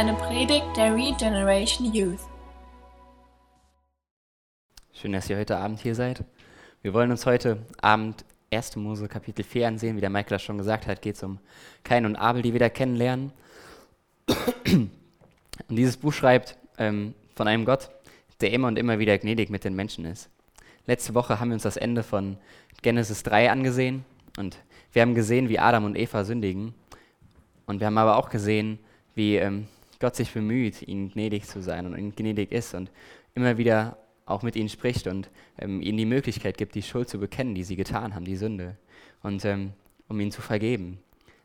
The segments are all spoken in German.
eine Predigt der Regeneration Youth. Schön, dass ihr heute Abend hier seid. Wir wollen uns heute Abend 1. Mose Kapitel 4 ansehen. Wie der Michael das schon gesagt hat, geht es um Kain und Abel, die wieder kennenlernen. Und dieses Buch schreibt ähm, von einem Gott, der immer und immer wieder gnädig mit den Menschen ist. Letzte Woche haben wir uns das Ende von Genesis 3 angesehen und wir haben gesehen, wie Adam und Eva sündigen. Und wir haben aber auch gesehen, wie ähm, Gott sich bemüht, ihnen gnädig zu sein und ihnen gnädig ist und immer wieder auch mit ihnen spricht und ähm, ihnen die Möglichkeit gibt, die Schuld zu bekennen, die sie getan haben, die Sünde, und ähm, um ihnen zu vergeben.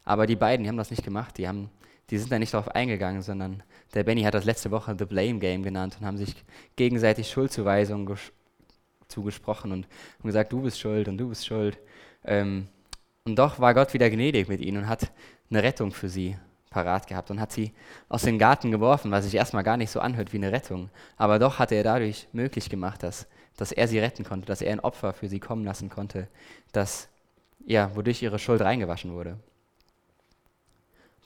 Aber die beiden, die haben das nicht gemacht, die, haben, die sind da nicht darauf eingegangen, sondern der Benny hat das letzte Woche The Blame Game genannt und haben sich gegenseitig Schuldzuweisungen zugesprochen und haben gesagt, du bist schuld und du bist schuld. Ähm, und doch war Gott wieder gnädig mit ihnen und hat eine Rettung für sie parat gehabt und hat sie aus dem Garten geworfen, was sich erstmal gar nicht so anhört wie eine Rettung. Aber doch hat er dadurch möglich gemacht, dass, dass er sie retten konnte, dass er ein Opfer für sie kommen lassen konnte, dass, ja, wodurch ihre Schuld reingewaschen wurde.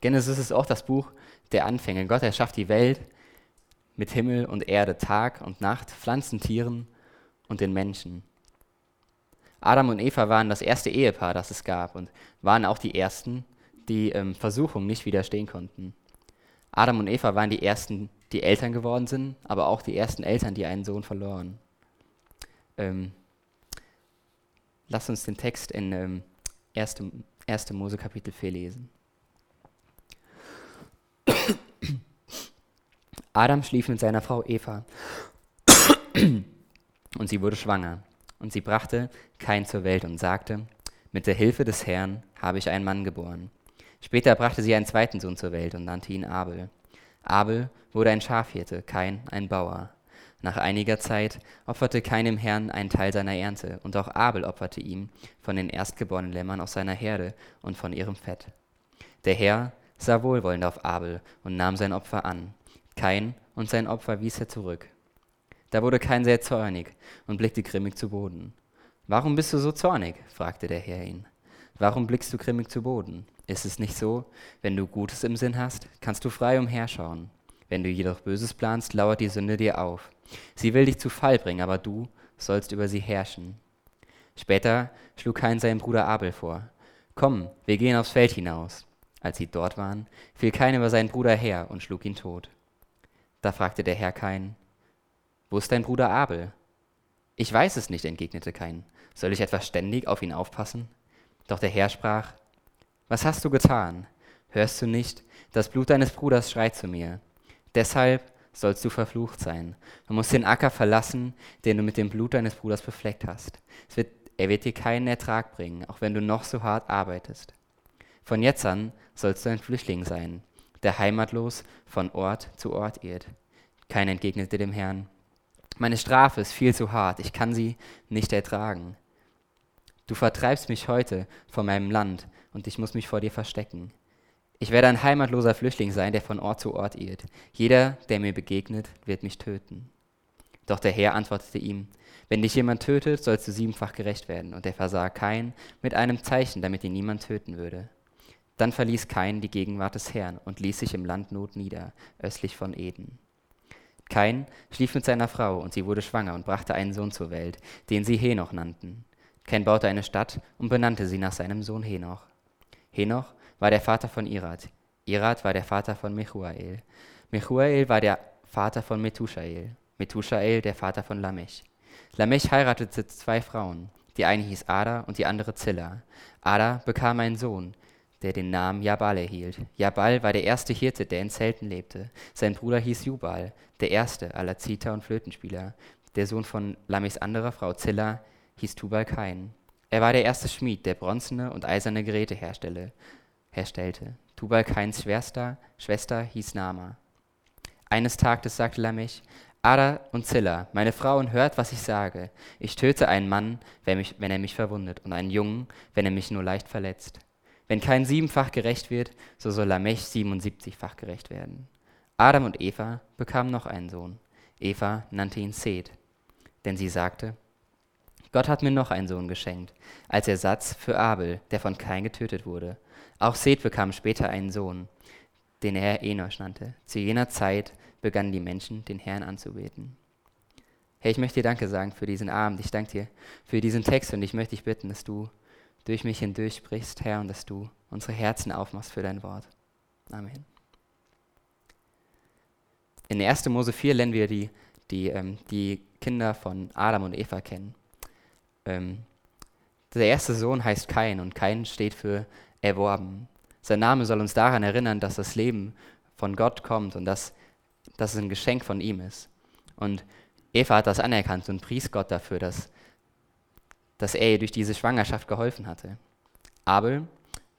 Genesis ist auch das Buch der Anfänge. Gott erschafft die Welt mit Himmel und Erde, Tag und Nacht, Pflanzen, Tieren und den Menschen. Adam und Eva waren das erste Ehepaar, das es gab und waren auch die ersten, die ähm, Versuchung nicht widerstehen konnten. Adam und Eva waren die ersten, die Eltern geworden sind, aber auch die ersten Eltern, die einen Sohn verloren. Ähm, lass uns den Text in ähm, 1. 1. Mose Kapitel 4 lesen. Adam schlief mit seiner Frau Eva und sie wurde schwanger. Und sie brachte Kain zur Welt und sagte, mit der Hilfe des Herrn habe ich einen Mann geboren. Später brachte sie einen zweiten Sohn zur Welt und nannte ihn Abel. Abel wurde ein Schafhirte, Kain ein Bauer. Nach einiger Zeit opferte Kain dem Herrn einen Teil seiner Ernte, und auch Abel opferte ihm von den erstgeborenen Lämmern aus seiner Herde und von ihrem Fett. Der Herr sah wohlwollend auf Abel und nahm sein Opfer an. Kain und sein Opfer wies er zurück. Da wurde Kain sehr zornig und blickte grimmig zu Boden. Warum bist du so zornig? fragte der Herr ihn. Warum blickst du grimmig zu Boden? Ist es nicht so, wenn du Gutes im Sinn hast, kannst du frei umherschauen. Wenn du jedoch Böses planst, lauert die Sünde dir auf. Sie will dich zu Fall bringen, aber du sollst über sie herrschen. Später schlug Kain seinen Bruder Abel vor. Komm, wir gehen aufs Feld hinaus. Als sie dort waren, fiel Kain über seinen Bruder her und schlug ihn tot. Da fragte der Herr Kain, wo ist dein Bruder Abel? Ich weiß es nicht, entgegnete Kain. Soll ich etwa ständig auf ihn aufpassen? Doch der Herr sprach, was hast du getan? Hörst du nicht, das Blut deines Bruders schreit zu mir? Deshalb sollst du verflucht sein. Du musst den Acker verlassen, den du mit dem Blut deines Bruders befleckt hast. Wird, er wird dir keinen Ertrag bringen, auch wenn du noch so hart arbeitest. Von jetzt an sollst du ein Flüchtling sein, der heimatlos von Ort zu Ort irrt. Kein entgegnete dem Herrn, meine Strafe ist viel zu hart, ich kann sie nicht ertragen. Du vertreibst mich heute von meinem Land und ich muss mich vor dir verstecken. Ich werde ein heimatloser Flüchtling sein, der von Ort zu Ort irrt. Jeder, der mir begegnet, wird mich töten. Doch der Herr antwortete ihm, wenn dich jemand tötet, sollst du siebenfach gerecht werden. Und er versah Kain mit einem Zeichen, damit ihn niemand töten würde. Dann verließ Kain die Gegenwart des Herrn und ließ sich im Land Not nieder, östlich von Eden. Kain schlief mit seiner Frau und sie wurde schwanger und brachte einen Sohn zur Welt, den sie Henoch nannten. Kain baute eine Stadt und benannte sie nach seinem Sohn Henoch. Henoch war der Vater von Irad. Irad war der Vater von Mechuael. Mechuael war der Vater von Methushael. Methushael der Vater von Lamech. Lamech heiratete zwei Frauen. Die eine hieß Ada und die andere Zilla. Ada bekam einen Sohn, der den Namen Jabal erhielt. Jabal war der erste Hirte, der in Zelten lebte. Sein Bruder hieß Jubal, der erste aller Zither- und Flötenspieler. Der Sohn von Lamechs anderer Frau Zilla hieß Tubal Kain. Er war der erste Schmied, der bronzene und eiserne Geräte herstelle, herstellte. Tubal Kains Schwester, Schwester hieß Nama. Eines Tages sagte Lamech, Ada und Zilla, meine Frauen, hört, was ich sage. Ich töte einen Mann, wenn, mich, wenn er mich verwundet, und einen Jungen, wenn er mich nur leicht verletzt. Wenn kein siebenfach gerecht wird, so soll Lamech siebenundsiebzigfach gerecht werden. Adam und Eva bekamen noch einen Sohn. Eva nannte ihn Seth, denn sie sagte, Gott hat mir noch einen Sohn geschenkt, als Ersatz für Abel, der von Kain getötet wurde. Auch Seth bekam später einen Sohn. den er Enoch nannte. Zu jener Zeit begannen die Menschen, den Herrn anzubeten. Hey, ich möchte dir Danke sagen für diesen Abend. Ich danke dir für diesen Text und ich möchte dich bitten, dass du durch mich hindurch sprichst, Herr, und dass du unsere Herzen aufmachst für dein Wort. Amen. In 1. Mose 4 lernen wir die, die, ähm, die Kinder von Adam und Eva kennen. Ähm, der erste Sohn heißt Kain und Kain steht für erworben. Sein Name soll uns daran erinnern, dass das Leben von Gott kommt und dass, dass es ein Geschenk von ihm ist. Und Eva hat das anerkannt und pries Gott dafür, dass, dass er ihr durch diese Schwangerschaft geholfen hatte. Abel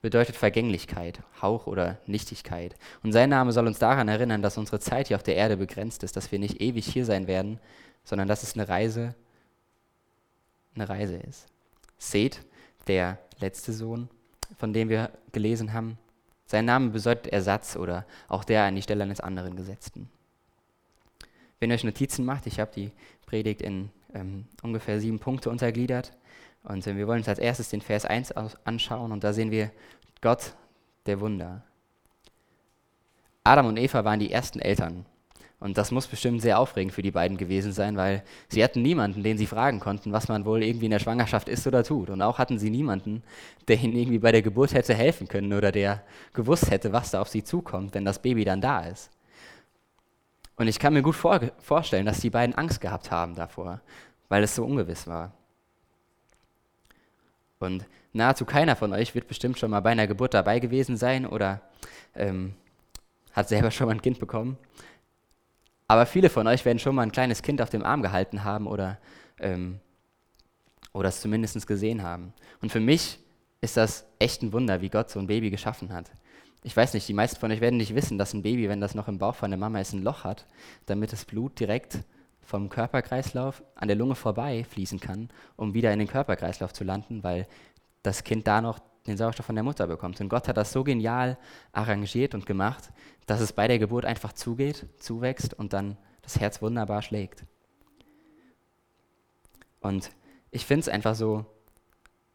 bedeutet Vergänglichkeit, Hauch oder Nichtigkeit. Und sein Name soll uns daran erinnern, dass unsere Zeit hier auf der Erde begrenzt ist, dass wir nicht ewig hier sein werden, sondern dass es eine Reise, eine Reise ist. Seth, der letzte Sohn, von dem wir gelesen haben, sein Name bedeutet Ersatz oder auch der an die Stelle eines anderen Gesetzten. Wenn ihr euch Notizen macht, ich habe die Predigt in ähm, ungefähr sieben Punkte untergliedert. Und äh, wir wollen uns als erstes den Vers 1 anschauen und da sehen wir Gott, der Wunder. Adam und Eva waren die ersten Eltern. Und das muss bestimmt sehr aufregend für die beiden gewesen sein, weil sie hatten niemanden, den sie fragen konnten, was man wohl irgendwie in der Schwangerschaft ist oder tut. Und auch hatten sie niemanden, der ihnen irgendwie bei der Geburt hätte helfen können oder der gewusst hätte, was da auf sie zukommt, wenn das Baby dann da ist. Und ich kann mir gut vor vorstellen, dass die beiden Angst gehabt haben davor, weil es so ungewiss war. Und nahezu keiner von euch wird bestimmt schon mal bei einer Geburt dabei gewesen sein oder ähm, hat selber schon mal ein Kind bekommen. Aber viele von euch werden schon mal ein kleines Kind auf dem Arm gehalten haben oder, ähm, oder es zumindest gesehen haben. Und für mich ist das echt ein Wunder, wie Gott so ein Baby geschaffen hat ich weiß nicht, die meisten von euch werden nicht wissen, dass ein Baby, wenn das noch im Bauch von der Mama ist, ein Loch hat, damit das Blut direkt vom Körperkreislauf an der Lunge vorbei fließen kann, um wieder in den Körperkreislauf zu landen, weil das Kind da noch den Sauerstoff von der Mutter bekommt. Und Gott hat das so genial arrangiert und gemacht, dass es bei der Geburt einfach zugeht, zuwächst und dann das Herz wunderbar schlägt. Und ich finde es einfach so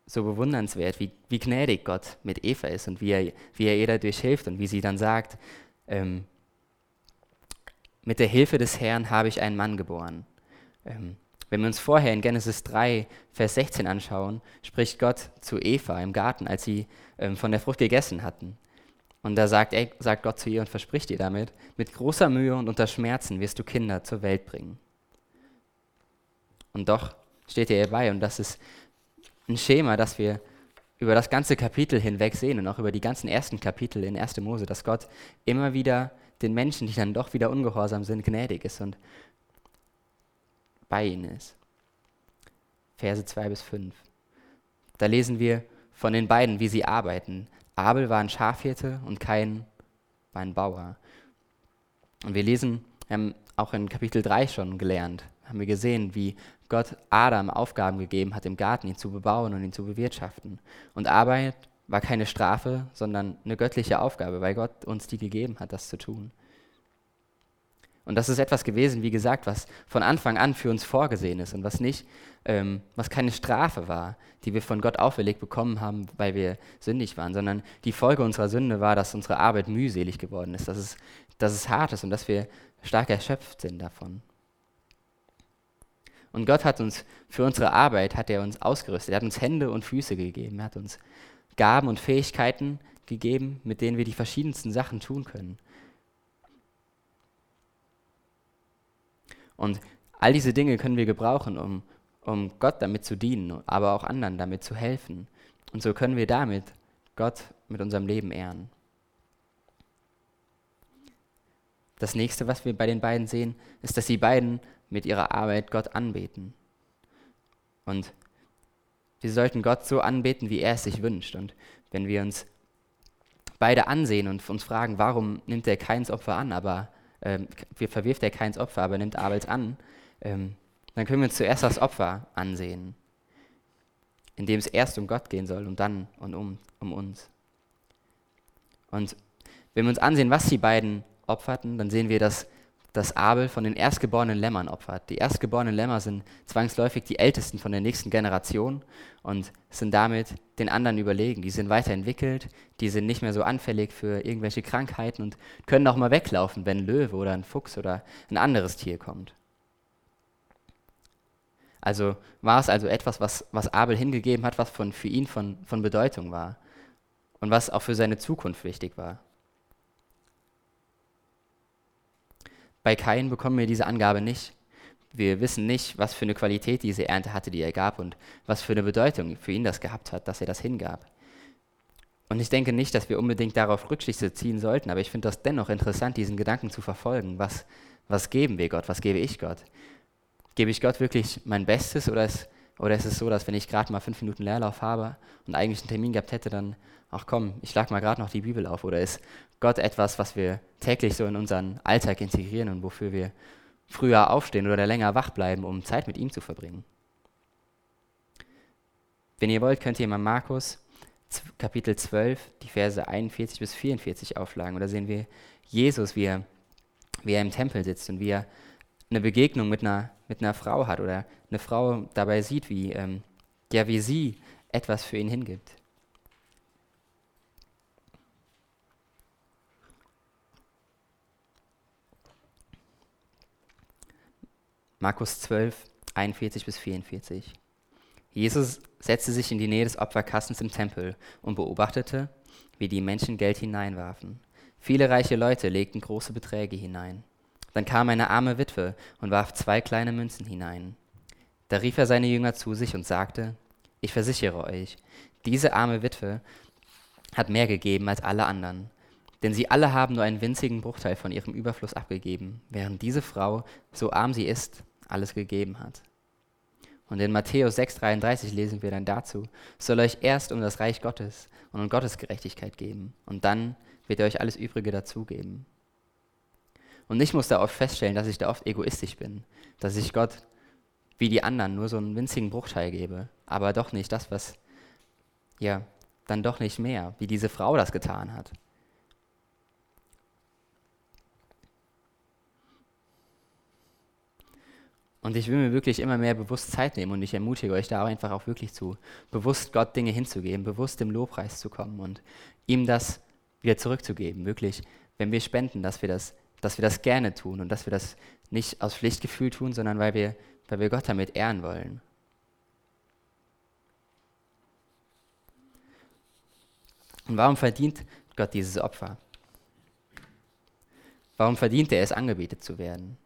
so bewundernswert, wie, wie gnädig Gott mit Eva ist und wie er, wie er ihr dadurch hilft und wie sie dann sagt, ähm, mit der Hilfe des Herrn habe ich einen Mann geboren. Ähm, wenn wir uns vorher in Genesis 3, Vers 16 anschauen, spricht Gott zu Eva im Garten, als sie ähm, von der Frucht gegessen hatten. Und da sagt, er, sagt Gott zu ihr und verspricht ihr damit, mit großer Mühe und unter Schmerzen wirst du Kinder zur Welt bringen. Und doch steht er ihr bei und das ist ein Schema, das wir über das ganze Kapitel hinweg sehen und auch über die ganzen ersten Kapitel in 1. Mose, dass Gott immer wieder den Menschen, die dann doch wieder ungehorsam sind, gnädig ist und bei ihnen ist. Verse 2 bis 5. Da lesen wir von den beiden, wie sie arbeiten. Abel war ein Schafhirte und Kain war ein Bauer. Und wir lesen, wir haben auch in Kapitel 3 schon gelernt, haben wir gesehen, wie Gott Adam Aufgaben gegeben hat, im Garten ihn zu bebauen und ihn zu bewirtschaften. Und Arbeit war keine Strafe, sondern eine göttliche Aufgabe, weil Gott uns die gegeben hat, das zu tun. Und das ist etwas gewesen, wie gesagt, was von Anfang an für uns vorgesehen ist und was nicht, ähm, was keine Strafe war, die wir von Gott auferlegt bekommen haben, weil wir sündig waren, sondern die Folge unserer Sünde war, dass unsere Arbeit mühselig geworden ist, dass es, dass es hart ist und dass wir stark erschöpft sind davon. Und Gott hat uns für unsere Arbeit, hat er uns ausgerüstet. Er hat uns Hände und Füße gegeben. Er hat uns Gaben und Fähigkeiten gegeben, mit denen wir die verschiedensten Sachen tun können. Und all diese Dinge können wir gebrauchen, um, um Gott damit zu dienen, aber auch anderen damit zu helfen. Und so können wir damit Gott mit unserem Leben ehren. Das nächste, was wir bei den beiden sehen, ist, dass die beiden mit ihrer Arbeit Gott anbeten. Und wir sollten Gott so anbeten, wie er es sich wünscht. Und wenn wir uns beide ansehen und uns fragen, warum nimmt er keins Opfer an, aber ähm, verwirft er keins Opfer, aber nimmt Abels an, ähm, dann können wir uns zuerst das Opfer ansehen, in dem es erst um Gott gehen soll und dann und um, um uns. Und wenn wir uns ansehen, was die beiden opferten, dann sehen wir, dass dass Abel von den erstgeborenen Lämmern opfert. Die erstgeborenen Lämmer sind zwangsläufig die ältesten von der nächsten Generation und sind damit den anderen überlegen. Die sind weiterentwickelt, die sind nicht mehr so anfällig für irgendwelche Krankheiten und können auch mal weglaufen, wenn ein Löwe oder ein Fuchs oder ein anderes Tier kommt. Also war es also etwas, was, was Abel hingegeben hat, was von, für ihn von, von Bedeutung war und was auch für seine Zukunft wichtig war. Bei Kain bekommen wir diese Angabe nicht. Wir wissen nicht, was für eine Qualität diese Ernte hatte, die er gab und was für eine Bedeutung für ihn das gehabt hat, dass er das hingab. Und ich denke nicht, dass wir unbedingt darauf Rückschlüsse ziehen sollten, aber ich finde das dennoch interessant, diesen Gedanken zu verfolgen. Was, was geben wir Gott? Was gebe ich Gott? Gebe ich Gott wirklich mein Bestes oder ist, oder ist es so, dass wenn ich gerade mal fünf Minuten Leerlauf habe und eigentlich einen Termin gehabt hätte, dann, ach komm, ich schlag mal gerade noch die Bibel auf? Oder ist Gott etwas, was wir täglich so in unseren Alltag integrieren und wofür wir früher aufstehen oder länger wach bleiben, um Zeit mit ihm zu verbringen. Wenn ihr wollt, könnt ihr mal Markus Kapitel 12, die Verse 41 bis 44 aufschlagen. Oder sehen wir Jesus, wie er, wie er im Tempel sitzt und wie er eine Begegnung mit einer, mit einer Frau hat oder eine Frau dabei sieht, wie, ähm, ja, wie sie etwas für ihn hingibt. Markus 12, 41 bis 44. Jesus setzte sich in die Nähe des Opferkastens im Tempel und beobachtete, wie die Menschen Geld hineinwarfen. Viele reiche Leute legten große Beträge hinein. Dann kam eine arme Witwe und warf zwei kleine Münzen hinein. Da rief er seine Jünger zu sich und sagte, ich versichere euch, diese arme Witwe hat mehr gegeben als alle anderen, denn sie alle haben nur einen winzigen Bruchteil von ihrem Überfluss abgegeben, während diese Frau, so arm sie ist, alles gegeben hat. Und in Matthäus 6,33 lesen wir dann dazu: soll euch erst um das Reich Gottes und um Gottes Gerechtigkeit geben, und dann wird er euch alles Übrige dazugeben. Und ich muss da oft feststellen, dass ich da oft egoistisch bin, dass ich Gott wie die anderen nur so einen winzigen Bruchteil gebe, aber doch nicht das, was, ja, dann doch nicht mehr, wie diese Frau das getan hat. Und ich will mir wirklich immer mehr bewusst Zeit nehmen und ich ermutige euch da einfach auch wirklich zu, bewusst Gott Dinge hinzugeben, bewusst im Lobpreis zu kommen und ihm das wieder zurückzugeben. Wirklich, wenn wir spenden, dass wir das, dass wir das gerne tun und dass wir das nicht aus Pflichtgefühl tun, sondern weil wir, weil wir Gott damit ehren wollen. Und warum verdient Gott dieses Opfer? Warum verdient er es, angebetet zu werden?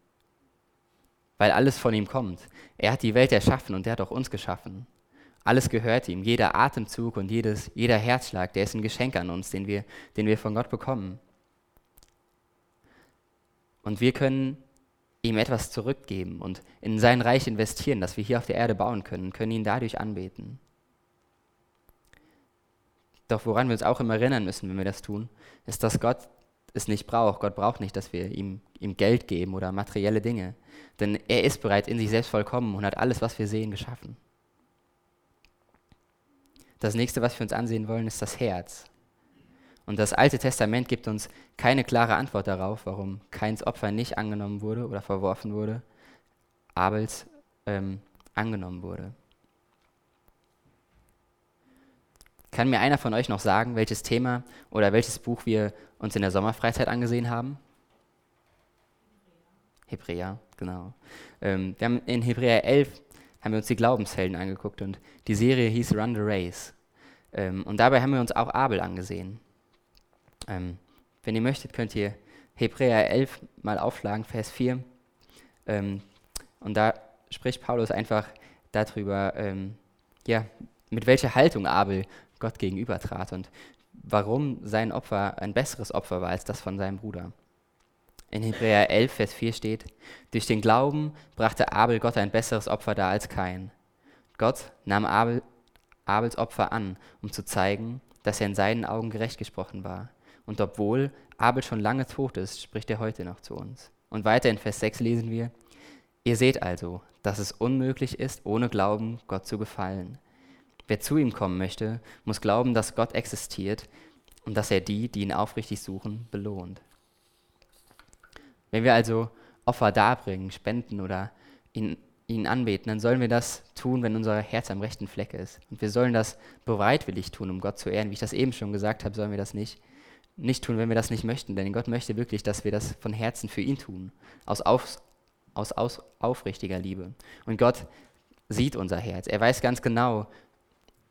Weil alles von ihm kommt. Er hat die Welt erschaffen und er hat auch uns geschaffen. Alles gehört ihm, jeder Atemzug und jedes, jeder Herzschlag, der ist ein Geschenk an uns, den wir, den wir von Gott bekommen. Und wir können ihm etwas zurückgeben und in sein Reich investieren, das wir hier auf der Erde bauen können, können ihn dadurch anbeten. Doch woran wir uns auch immer erinnern müssen, wenn wir das tun, ist, dass Gott es nicht braucht. Gott braucht nicht, dass wir ihm, ihm Geld geben oder materielle Dinge. Denn er ist bereits in sich selbst vollkommen und hat alles, was wir sehen, geschaffen. Das nächste, was wir uns ansehen wollen, ist das Herz. Und das Alte Testament gibt uns keine klare Antwort darauf, warum Keins Opfer nicht angenommen wurde oder verworfen wurde, Abels ähm, angenommen wurde. Kann mir einer von euch noch sagen, welches Thema oder welches Buch wir uns in der Sommerfreizeit angesehen haben? Hebräer, genau. Ähm, wir haben in Hebräer 11 haben wir uns die Glaubenshelden angeguckt und die Serie hieß Run the Race. Ähm, und dabei haben wir uns auch Abel angesehen. Ähm, wenn ihr möchtet, könnt ihr Hebräer 11 mal aufschlagen, Vers 4. Ähm, und da spricht Paulus einfach darüber, ähm, ja, mit welcher Haltung Abel Gott gegenüber trat und warum sein Opfer ein besseres Opfer war als das von seinem Bruder. In Hebräer 11, Vers 4 steht, durch den Glauben brachte Abel Gott ein besseres Opfer dar als kein. Gott nahm Abel, Abels Opfer an, um zu zeigen, dass er in seinen Augen gerecht gesprochen war. Und obwohl Abel schon lange tot ist, spricht er heute noch zu uns. Und weiter in Vers 6 lesen wir, ihr seht also, dass es unmöglich ist, ohne Glauben Gott zu gefallen. Wer zu ihm kommen möchte, muss glauben, dass Gott existiert und dass er die, die ihn aufrichtig suchen, belohnt. Wenn wir also Opfer darbringen, spenden oder ihn, ihn anbeten, dann sollen wir das tun, wenn unser Herz am rechten Fleck ist. Und wir sollen das bereitwillig tun, um Gott zu ehren. Wie ich das eben schon gesagt habe, sollen wir das nicht, nicht tun, wenn wir das nicht möchten. Denn Gott möchte wirklich, dass wir das von Herzen für ihn tun, aus, auf, aus, aus aufrichtiger Liebe. Und Gott sieht unser Herz. Er weiß ganz genau,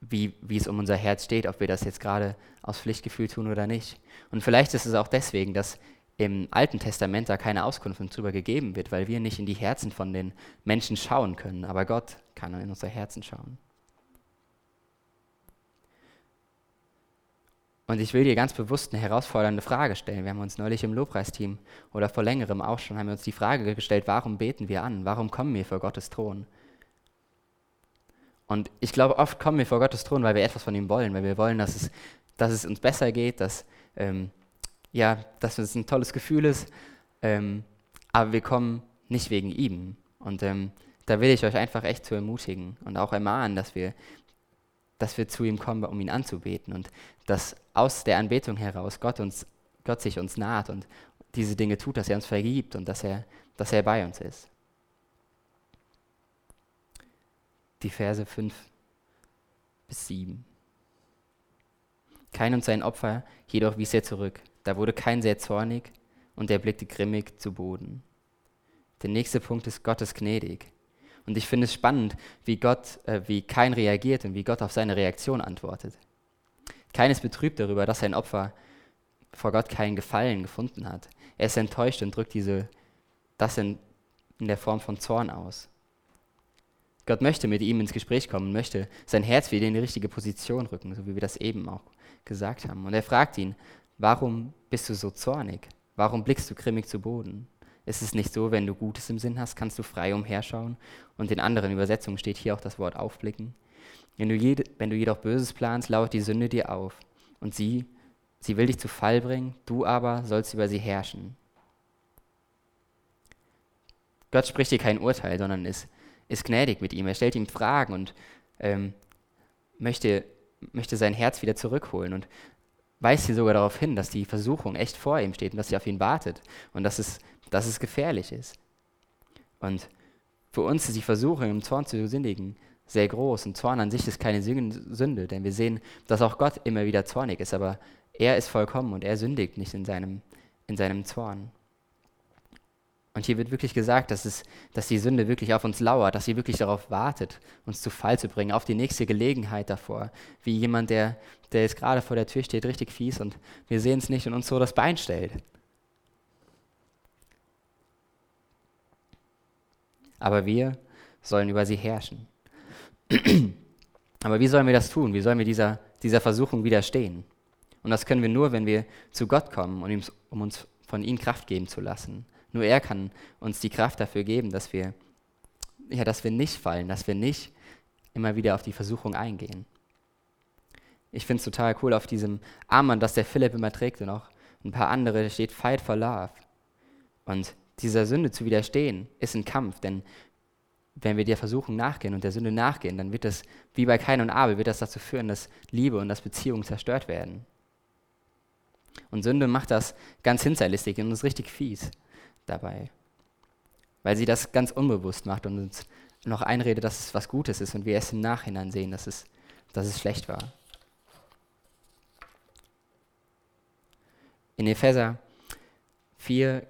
wie, wie es um unser Herz steht, ob wir das jetzt gerade aus Pflichtgefühl tun oder nicht. Und vielleicht ist es auch deswegen, dass im Alten Testament da keine Auskunft darüber gegeben wird, weil wir nicht in die Herzen von den Menschen schauen können, aber Gott kann in unser Herzen schauen. Und ich will dir ganz bewusst eine herausfordernde Frage stellen. Wir haben uns neulich im Lobpreisteam oder vor längerem auch schon, haben wir uns die Frage gestellt, warum beten wir an? Warum kommen wir vor Gottes Thron? Und ich glaube, oft kommen wir vor Gottes Thron, weil wir etwas von ihm wollen, weil wir wollen, dass es, dass es uns besser geht, dass, ähm, ja, dass es ein tolles Gefühl ist. Ähm, aber wir kommen nicht wegen ihm. Und ähm, da will ich euch einfach echt zu ermutigen und auch ermahnen, dass wir, dass wir zu ihm kommen, um ihn anzubeten und dass aus der Anbetung heraus Gott, uns, Gott sich uns naht und diese Dinge tut, dass er uns vergibt und dass er, dass er bei uns ist. Die Verse 5 bis 7. Kein und sein Opfer jedoch wies er zurück. Da wurde kein sehr zornig und er blickte grimmig zu Boden. Der nächste Punkt ist Gottes gnädig. Und ich finde es spannend, wie Gott, äh, wie Kain reagiert und wie Gott auf seine Reaktion antwortet. Kein ist betrübt darüber, dass sein Opfer vor Gott keinen Gefallen gefunden hat. Er ist enttäuscht und drückt diese, das in, in der Form von Zorn aus. Gott möchte mit ihm ins Gespräch kommen, möchte sein Herz wieder in die richtige Position rücken, so wie wir das eben auch gesagt haben. Und er fragt ihn, warum bist du so zornig? Warum blickst du grimmig zu Boden? Ist es nicht so, wenn du Gutes im Sinn hast, kannst du frei umherschauen? Und in anderen Übersetzungen steht hier auch das Wort aufblicken. Wenn du, jede, wenn du jedoch Böses planst, lauert die Sünde dir auf. Und sie, sie will dich zu Fall bringen, du aber sollst über sie herrschen. Gott spricht dir kein Urteil, sondern ist ist gnädig mit ihm. Er stellt ihm Fragen und ähm, möchte, möchte sein Herz wieder zurückholen und weist hier sogar darauf hin, dass die Versuchung echt vor ihm steht und dass sie auf ihn wartet und dass es, dass es gefährlich ist. Und für uns ist die Versuchung, im Zorn zu sündigen, sehr groß. Und Zorn an sich ist keine Sünde, denn wir sehen, dass auch Gott immer wieder zornig ist, aber er ist vollkommen und er sündigt nicht in seinem, in seinem Zorn. Und hier wird wirklich gesagt, dass, es, dass die Sünde wirklich auf uns lauert, dass sie wirklich darauf wartet, uns zu Fall zu bringen, auf die nächste Gelegenheit davor. Wie jemand, der, der jetzt gerade vor der Tür steht, richtig fies und wir sehen es nicht und uns so das Bein stellt. Aber wir sollen über sie herrschen. Aber wie sollen wir das tun? Wie sollen wir dieser, dieser Versuchung widerstehen? Und das können wir nur, wenn wir zu Gott kommen, um uns von ihm Kraft geben zu lassen nur er kann uns die Kraft dafür geben, dass wir, ja, dass wir nicht fallen, dass wir nicht immer wieder auf die Versuchung eingehen. Ich finde es total cool auf diesem Armband, das der Philipp immer trägt und auch ein paar andere, da steht Fight for Love. Und dieser Sünde zu widerstehen, ist ein Kampf, denn wenn wir der Versuchung nachgehen und der Sünde nachgehen, dann wird das, wie bei Kain und Abel, wird das dazu führen, dass Liebe und dass Beziehungen zerstört werden. Und Sünde macht das ganz hinterlistig und ist richtig fies dabei. Weil sie das ganz unbewusst macht und uns noch einredet, dass es was Gutes ist und wir erst im Nachhinein sehen, dass es, dass es schlecht war. In Epheser 4,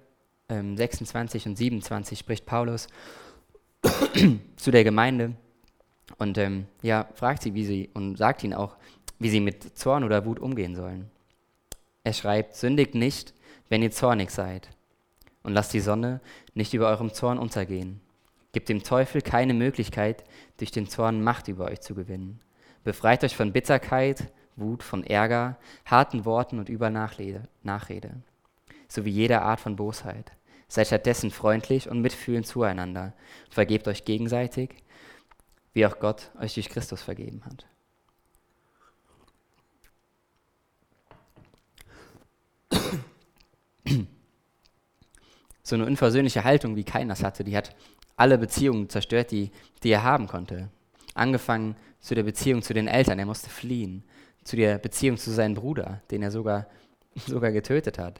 ähm, 26 und 27 spricht Paulus zu der Gemeinde und ähm, ja, fragt sie, wie sie und sagt ihnen auch, wie sie mit Zorn oder Wut umgehen sollen. Er schreibt, sündigt nicht, wenn ihr zornig seid und lasst die Sonne nicht über eurem Zorn untergehen. Gebt dem Teufel keine Möglichkeit, durch den Zorn Macht über euch zu gewinnen. Befreit euch von Bitterkeit, Wut, von Ärger, harten Worten und Übernachrede, Nachrede, sowie jeder Art von Bosheit. Seid stattdessen freundlich und mitfühlend zueinander und vergebt euch gegenseitig, wie auch Gott euch durch Christus vergeben hat. So eine unversöhnliche Haltung, wie keiner das hatte, die hat alle Beziehungen zerstört, die, die er haben konnte. Angefangen zu der Beziehung zu den Eltern, er musste fliehen, zu der Beziehung zu seinem Bruder, den er sogar, sogar getötet hat,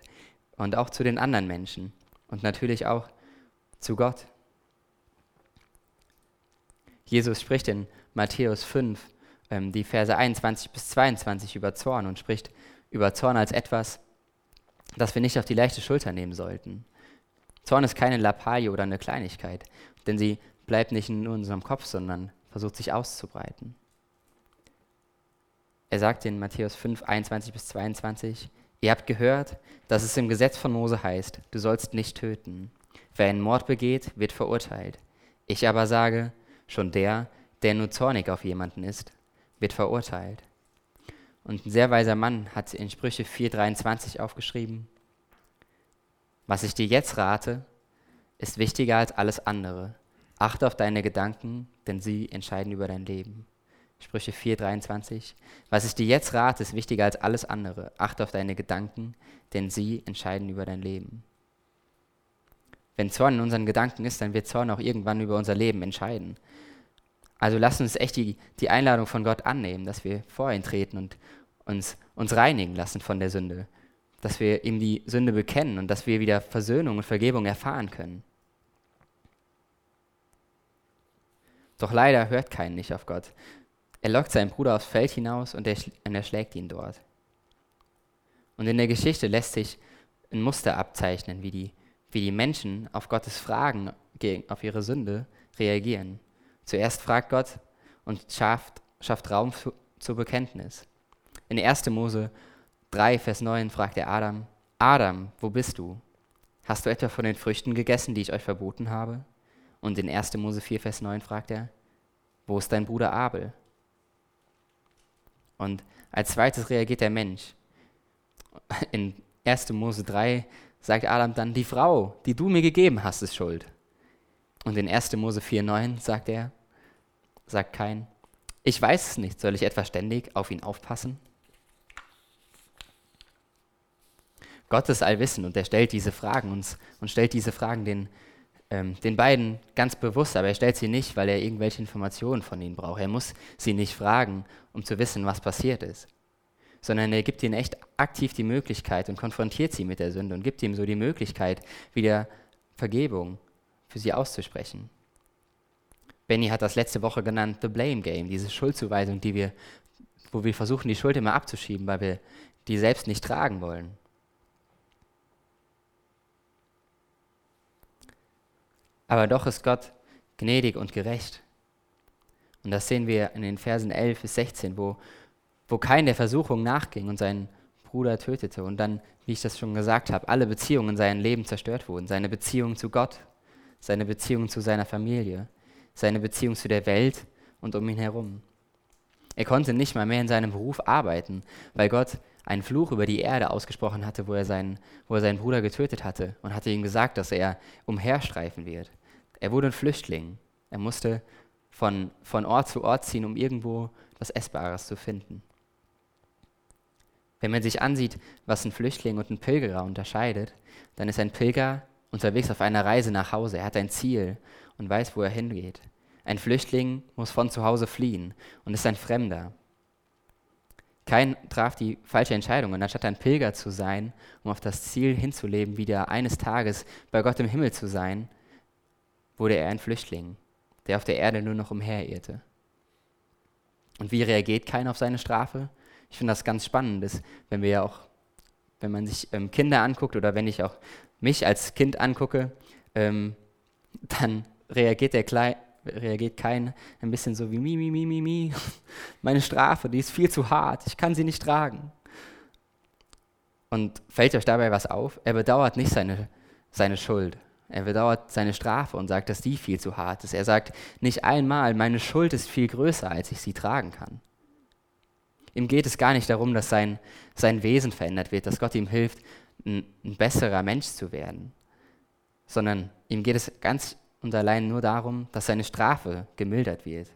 und auch zu den anderen Menschen und natürlich auch zu Gott. Jesus spricht in Matthäus 5 ähm, die Verse 21 bis 22 über Zorn und spricht über Zorn als etwas, das wir nicht auf die leichte Schulter nehmen sollten. Zorn ist keine Lappalie oder eine Kleinigkeit, denn sie bleibt nicht in unserem Kopf, sondern versucht sich auszubreiten. Er sagt in Matthäus 5, 21 bis 22, Ihr habt gehört, dass es im Gesetz von Mose heißt, du sollst nicht töten. Wer einen Mord begeht, wird verurteilt. Ich aber sage, schon der, der nur zornig auf jemanden ist, wird verurteilt. Und ein sehr weiser Mann hat in Sprüche 4,23 aufgeschrieben, was ich dir jetzt rate, ist wichtiger als alles andere. Achte auf deine Gedanken, denn sie entscheiden über dein Leben. Sprüche 4,23. Was ich dir jetzt rate, ist wichtiger als alles andere. Achte auf deine Gedanken, denn sie entscheiden über dein Leben. Wenn Zorn in unseren Gedanken ist, dann wird Zorn auch irgendwann über unser Leben entscheiden. Also lasst uns echt die, die Einladung von Gott annehmen, dass wir vor ihn treten und uns, uns reinigen lassen von der Sünde. Dass wir ihm die Sünde bekennen und dass wir wieder Versöhnung und Vergebung erfahren können. Doch leider hört keinen nicht auf Gott. Er lockt seinen Bruder aufs Feld hinaus und er, und er schlägt ihn dort. Und in der Geschichte lässt sich ein Muster abzeichnen, wie die, wie die Menschen auf Gottes Fragen gegen, auf ihre Sünde reagieren. Zuerst fragt Gott und schafft, schafft Raum für, zur Bekenntnis. In 1. Mose 3, Vers 9 fragt er Adam, Adam, wo bist du? Hast du etwa von den Früchten gegessen, die ich euch verboten habe? Und in 1. Mose 4, Vers 9 fragt er, wo ist dein Bruder Abel? Und als zweites reagiert der Mensch. In 1. Mose 3 sagt Adam dann, die Frau, die du mir gegeben hast, ist schuld. Und in 1. Mose 4,9 sagt er, sagt kein, ich weiß es nicht, soll ich etwa ständig auf ihn aufpassen? Gott ist allwissend und er stellt diese Fragen uns und stellt diese Fragen den, ähm, den beiden ganz bewusst, aber er stellt sie nicht, weil er irgendwelche Informationen von ihnen braucht. Er muss sie nicht fragen, um zu wissen, was passiert ist, sondern er gibt ihnen echt aktiv die Möglichkeit und konfrontiert sie mit der Sünde und gibt ihm so die Möglichkeit, wieder Vergebung für sie auszusprechen. Benny hat das letzte Woche genannt The Blame Game, diese Schuldzuweisung, die wir, wo wir versuchen, die Schuld immer abzuschieben, weil wir die selbst nicht tragen wollen. Aber doch ist Gott gnädig und gerecht. Und das sehen wir in den Versen 11 bis 16, wo, wo kein der Versuchung nachging und seinen Bruder tötete und dann, wie ich das schon gesagt habe, alle Beziehungen in seinem Leben zerstört wurden. Seine Beziehung zu Gott, seine Beziehung zu seiner Familie, seine Beziehung zu der Welt und um ihn herum. Er konnte nicht mal mehr in seinem Beruf arbeiten, weil Gott einen Fluch über die Erde ausgesprochen hatte, wo er seinen, wo er seinen Bruder getötet hatte und hatte ihm gesagt, dass er umherstreifen wird. Er wurde ein Flüchtling. Er musste von, von Ort zu Ort ziehen, um irgendwo was Essbares zu finden. Wenn man sich ansieht, was ein Flüchtling und ein Pilgerer unterscheidet, dann ist ein Pilger unterwegs auf einer Reise nach Hause. Er hat ein Ziel und weiß, wo er hingeht. Ein Flüchtling muss von zu Hause fliehen und ist ein Fremder. Kein traf die falsche Entscheidung und anstatt ein Pilger zu sein, um auf das Ziel hinzuleben, wieder eines Tages bei Gott im Himmel zu sein, wurde er ein Flüchtling, der auf der Erde nur noch umherirrte. Und wie reagiert keiner auf seine Strafe? Ich finde das ganz spannend, dass, wenn wir ja auch, wenn man sich ähm, Kinder anguckt oder wenn ich auch mich als Kind angucke, ähm, dann reagiert der Kleine, reagiert kein ein bisschen so wie mi, mi, mi, mi, mi. Meine Strafe, die ist viel zu hart, ich kann sie nicht tragen. Und fällt euch dabei was auf? Er bedauert nicht seine, seine Schuld. Er bedauert seine Strafe und sagt, dass die viel zu hart ist. Er sagt nicht einmal, meine Schuld ist viel größer, als ich sie tragen kann. Ihm geht es gar nicht darum, dass sein, sein Wesen verändert wird, dass Gott ihm hilft, ein, ein besserer Mensch zu werden, sondern ihm geht es ganz und allein nur darum, dass seine Strafe gemildert wird.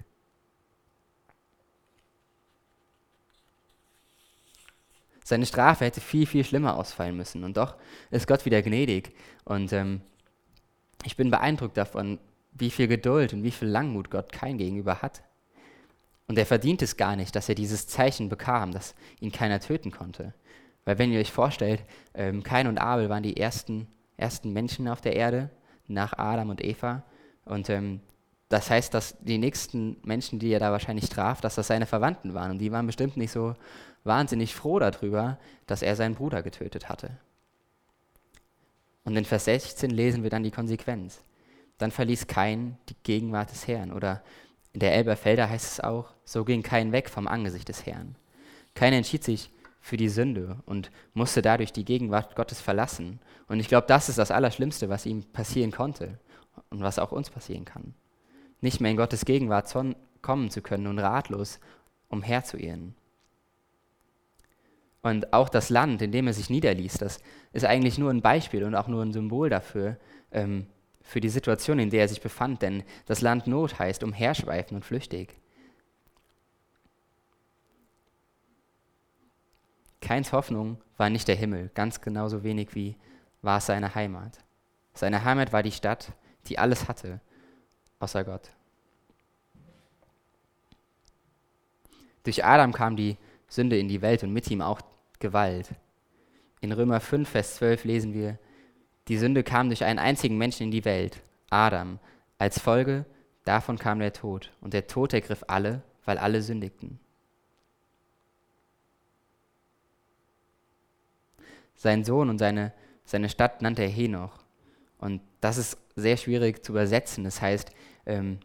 Seine Strafe hätte viel, viel schlimmer ausfallen müssen. Und doch ist Gott wieder gnädig und ähm, ich bin beeindruckt davon, wie viel Geduld und wie viel Langmut Gott kein gegenüber hat. Und er verdient es gar nicht, dass er dieses Zeichen bekam, dass ihn keiner töten konnte. Weil wenn ihr euch vorstellt, ähm, Kain und Abel waren die ersten, ersten Menschen auf der Erde, nach Adam und Eva. Und ähm, das heißt, dass die nächsten Menschen, die er da wahrscheinlich traf, dass das seine Verwandten waren. Und die waren bestimmt nicht so wahnsinnig froh darüber, dass er seinen Bruder getötet hatte. Und in Vers 16 lesen wir dann die Konsequenz. Dann verließ Kain die Gegenwart des Herrn. Oder in der Elberfelder heißt es auch, so ging Kain weg vom Angesicht des Herrn. Kain entschied sich für die Sünde und musste dadurch die Gegenwart Gottes verlassen. Und ich glaube, das ist das Allerschlimmste, was ihm passieren konnte und was auch uns passieren kann. Nicht mehr in Gottes Gegenwart kommen zu können und ratlos umherzuirren. Und auch das Land, in dem er sich niederließ, das ist eigentlich nur ein Beispiel und auch nur ein Symbol dafür, ähm, für die Situation, in der er sich befand. Denn das Land Not heißt umherschweifen und flüchtig. Keins Hoffnung war nicht der Himmel, ganz genauso wenig wie war es seine Heimat. Seine Heimat war die Stadt, die alles hatte, außer Gott. Durch Adam kam die Sünde in die Welt und mit ihm auch Gewalt. In Römer 5, Vers 12 lesen wir, die Sünde kam durch einen einzigen Menschen in die Welt, Adam. Als Folge davon kam der Tod. Und der Tod ergriff alle, weil alle sündigten. Sein Sohn und seine, seine Stadt nannte er Henoch. Und das ist sehr schwierig zu übersetzen. Das heißt ähm,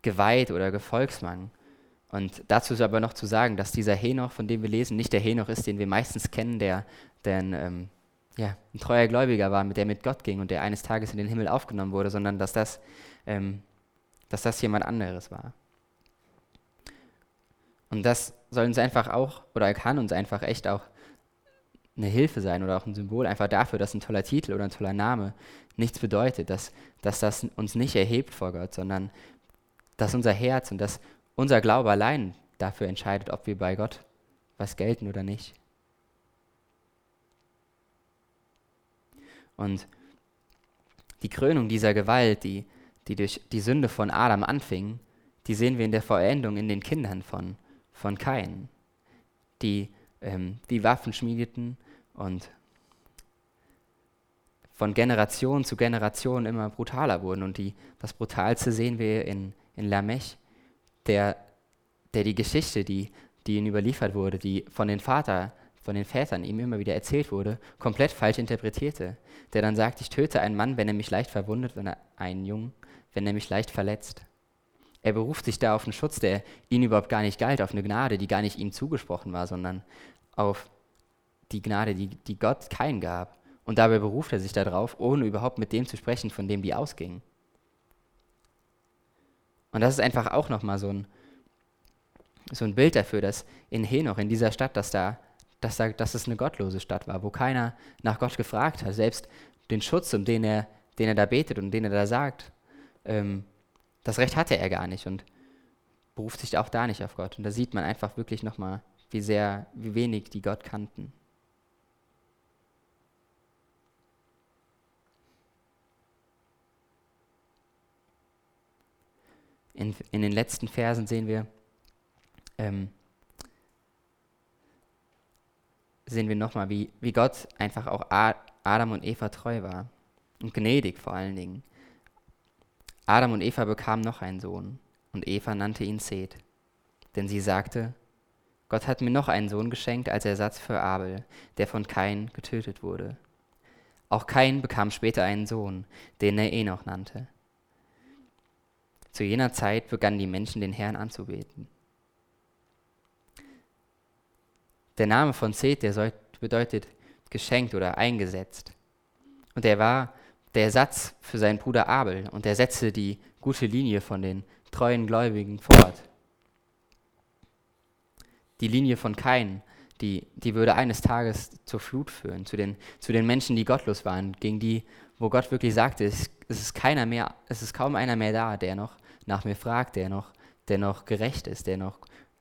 Geweiht oder Gefolgsmann. Und dazu ist aber noch zu sagen, dass dieser Henoch, von dem wir lesen, nicht der Henoch ist, den wir meistens kennen, der, der ein, ähm, ja, ein treuer Gläubiger war, mit der mit Gott ging und der eines Tages in den Himmel aufgenommen wurde, sondern dass das, ähm, dass das jemand anderes war. Und das soll uns einfach auch, oder kann uns einfach echt auch eine Hilfe sein oder auch ein Symbol einfach dafür, dass ein toller Titel oder ein toller Name nichts bedeutet, dass, dass das uns nicht erhebt vor Gott, sondern dass unser Herz und dass unser Glaube allein dafür entscheidet, ob wir bei Gott was gelten oder nicht. Und die Krönung dieser Gewalt, die, die durch die Sünde von Adam anfing, die sehen wir in der Vollendung in den Kindern von, von Kain, die ähm, die Waffen schmiedeten und von Generation zu Generation immer brutaler wurden. Und die, das Brutalste sehen wir in, in Lamech, der, der die Geschichte, die, die ihm überliefert wurde, die von den Vater, von den Vätern ihm immer wieder erzählt wurde, komplett falsch interpretierte. Der dann sagt, ich töte einen Mann, wenn er mich leicht verwundet, wenn er einen Jungen, wenn er mich leicht verletzt. Er beruft sich da auf einen Schutz, der ihn überhaupt gar nicht galt, auf eine Gnade, die gar nicht ihm zugesprochen war, sondern auf die Gnade, die, die Gott keinen gab. Und dabei beruft er sich darauf, ohne überhaupt mit dem zu sprechen, von dem die ausgingen. Und das ist einfach auch nochmal so ein, so ein Bild dafür, dass in Henoch, in dieser Stadt, dass, da, dass, da, dass es eine gottlose Stadt war, wo keiner nach Gott gefragt hat. Selbst den Schutz, um den er, den er da betet und den er da sagt, ähm, das Recht hatte er gar nicht und beruft sich auch da nicht auf Gott. Und da sieht man einfach wirklich nochmal, wie sehr, wie wenig die Gott kannten. In, in den letzten Versen sehen wir, ähm, sehen wir nochmal, wie, wie Gott einfach auch Adam und Eva treu war und gnädig vor allen Dingen. Adam und Eva bekamen noch einen Sohn und Eva nannte ihn Seth, denn sie sagte, Gott hat mir noch einen Sohn geschenkt als Ersatz für Abel, der von Kain getötet wurde. Auch Kain bekam später einen Sohn, den er Enoch nannte. Zu jener Zeit begannen die Menschen den Herrn anzubeten. Der Name von Seth, der bedeutet geschenkt oder eingesetzt. Und er war der Ersatz für seinen Bruder Abel und er setzte die gute Linie von den treuen Gläubigen fort. Die Linie von Kain, die, die würde eines Tages zur Flut führen, zu den, zu den Menschen, die gottlos waren, gegen die, wo Gott wirklich sagte, es, es ist keiner mehr, es ist kaum einer mehr da, der noch nach mir fragt, der noch, der noch gerecht ist, der noch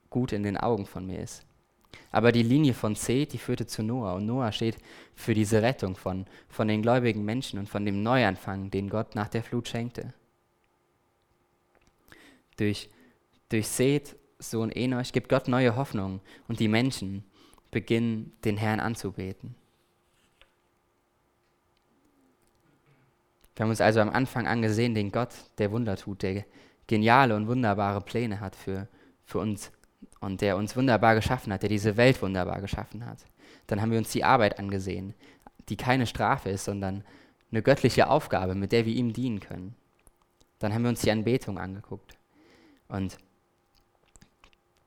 gut in den Augen von mir ist. Aber die Linie von Seth, die führte zu Noah. Und Noah steht für diese Rettung von, von den gläubigen Menschen und von dem Neuanfang, den Gott nach der Flut schenkte. Durch, durch Seth, Sohn Enoch, gibt Gott neue Hoffnung und die Menschen beginnen, den Herrn anzubeten. Wir haben uns also am Anfang angesehen, den Gott, der Wunder tut, der geniale und wunderbare Pläne hat für, für uns und der uns wunderbar geschaffen hat, der diese Welt wunderbar geschaffen hat. Dann haben wir uns die Arbeit angesehen, die keine Strafe ist, sondern eine göttliche Aufgabe, mit der wir ihm dienen können. Dann haben wir uns die Anbetung angeguckt und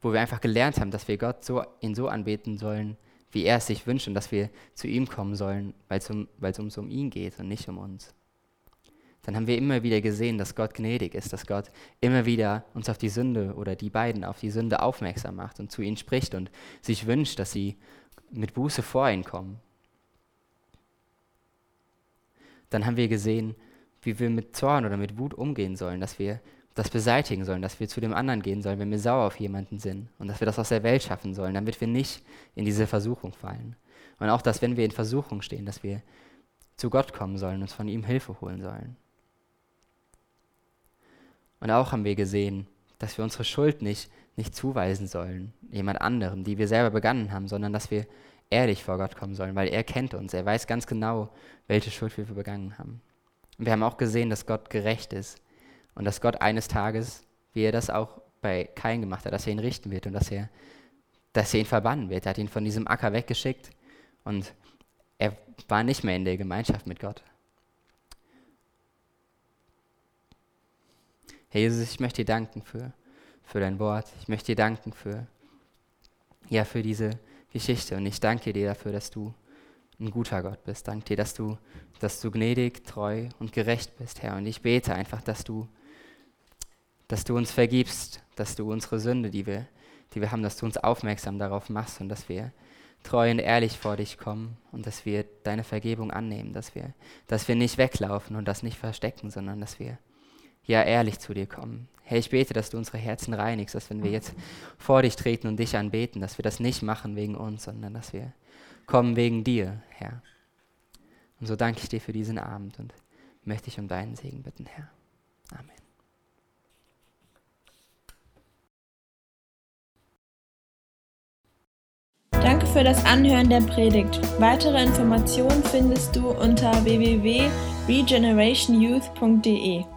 wo wir einfach gelernt haben, dass wir Gott so, ihn so anbeten sollen, wie er es sich wünscht und dass wir zu ihm kommen sollen, weil es um, um ihn geht und nicht um uns dann haben wir immer wieder gesehen, dass Gott gnädig ist, dass Gott immer wieder uns auf die Sünde oder die beiden auf die Sünde aufmerksam macht und zu ihnen spricht und sich wünscht, dass sie mit Buße vor ihn kommen. Dann haben wir gesehen, wie wir mit Zorn oder mit Wut umgehen sollen, dass wir das beseitigen sollen, dass wir zu dem anderen gehen sollen, wenn wir sauer auf jemanden sind und dass wir das aus der Welt schaffen sollen, damit wir nicht in diese Versuchung fallen. Und auch, dass wenn wir in Versuchung stehen, dass wir zu Gott kommen sollen und uns von ihm Hilfe holen sollen. Und auch haben wir gesehen, dass wir unsere Schuld nicht, nicht zuweisen sollen, jemand anderem, die wir selber begangen haben, sondern dass wir ehrlich vor Gott kommen sollen, weil er kennt uns. Er weiß ganz genau, welche Schuld wir begangen haben. Und wir haben auch gesehen, dass Gott gerecht ist und dass Gott eines Tages, wie er das auch bei Kain gemacht hat, dass er ihn richten wird und dass er, dass er ihn verbannen wird. Er hat ihn von diesem Acker weggeschickt und er war nicht mehr in der Gemeinschaft mit Gott. Herr Jesus, ich möchte dir danken für, für dein Wort. Ich möchte dir danken für, ja, für diese Geschichte. Und ich danke dir dafür, dass du ein guter Gott bist. Danke dir, dass du, dass du gnädig, treu und gerecht bist, Herr. Und ich bete einfach, dass du, dass du uns vergibst, dass du unsere Sünde, die wir, die wir haben, dass du uns aufmerksam darauf machst und dass wir treu und ehrlich vor dich kommen und dass wir deine Vergebung annehmen, dass wir, dass wir nicht weglaufen und das nicht verstecken, sondern dass wir ja ehrlich zu dir kommen. Herr, ich bete, dass du unsere Herzen reinigst, dass wenn wir jetzt vor dich treten und dich anbeten, dass wir das nicht machen wegen uns, sondern dass wir kommen wegen dir, Herr. Und so danke ich dir für diesen Abend und möchte ich um deinen Segen bitten, Herr. Amen. Danke für das Anhören der Predigt. Weitere Informationen findest du unter www.regenerationyouth.de.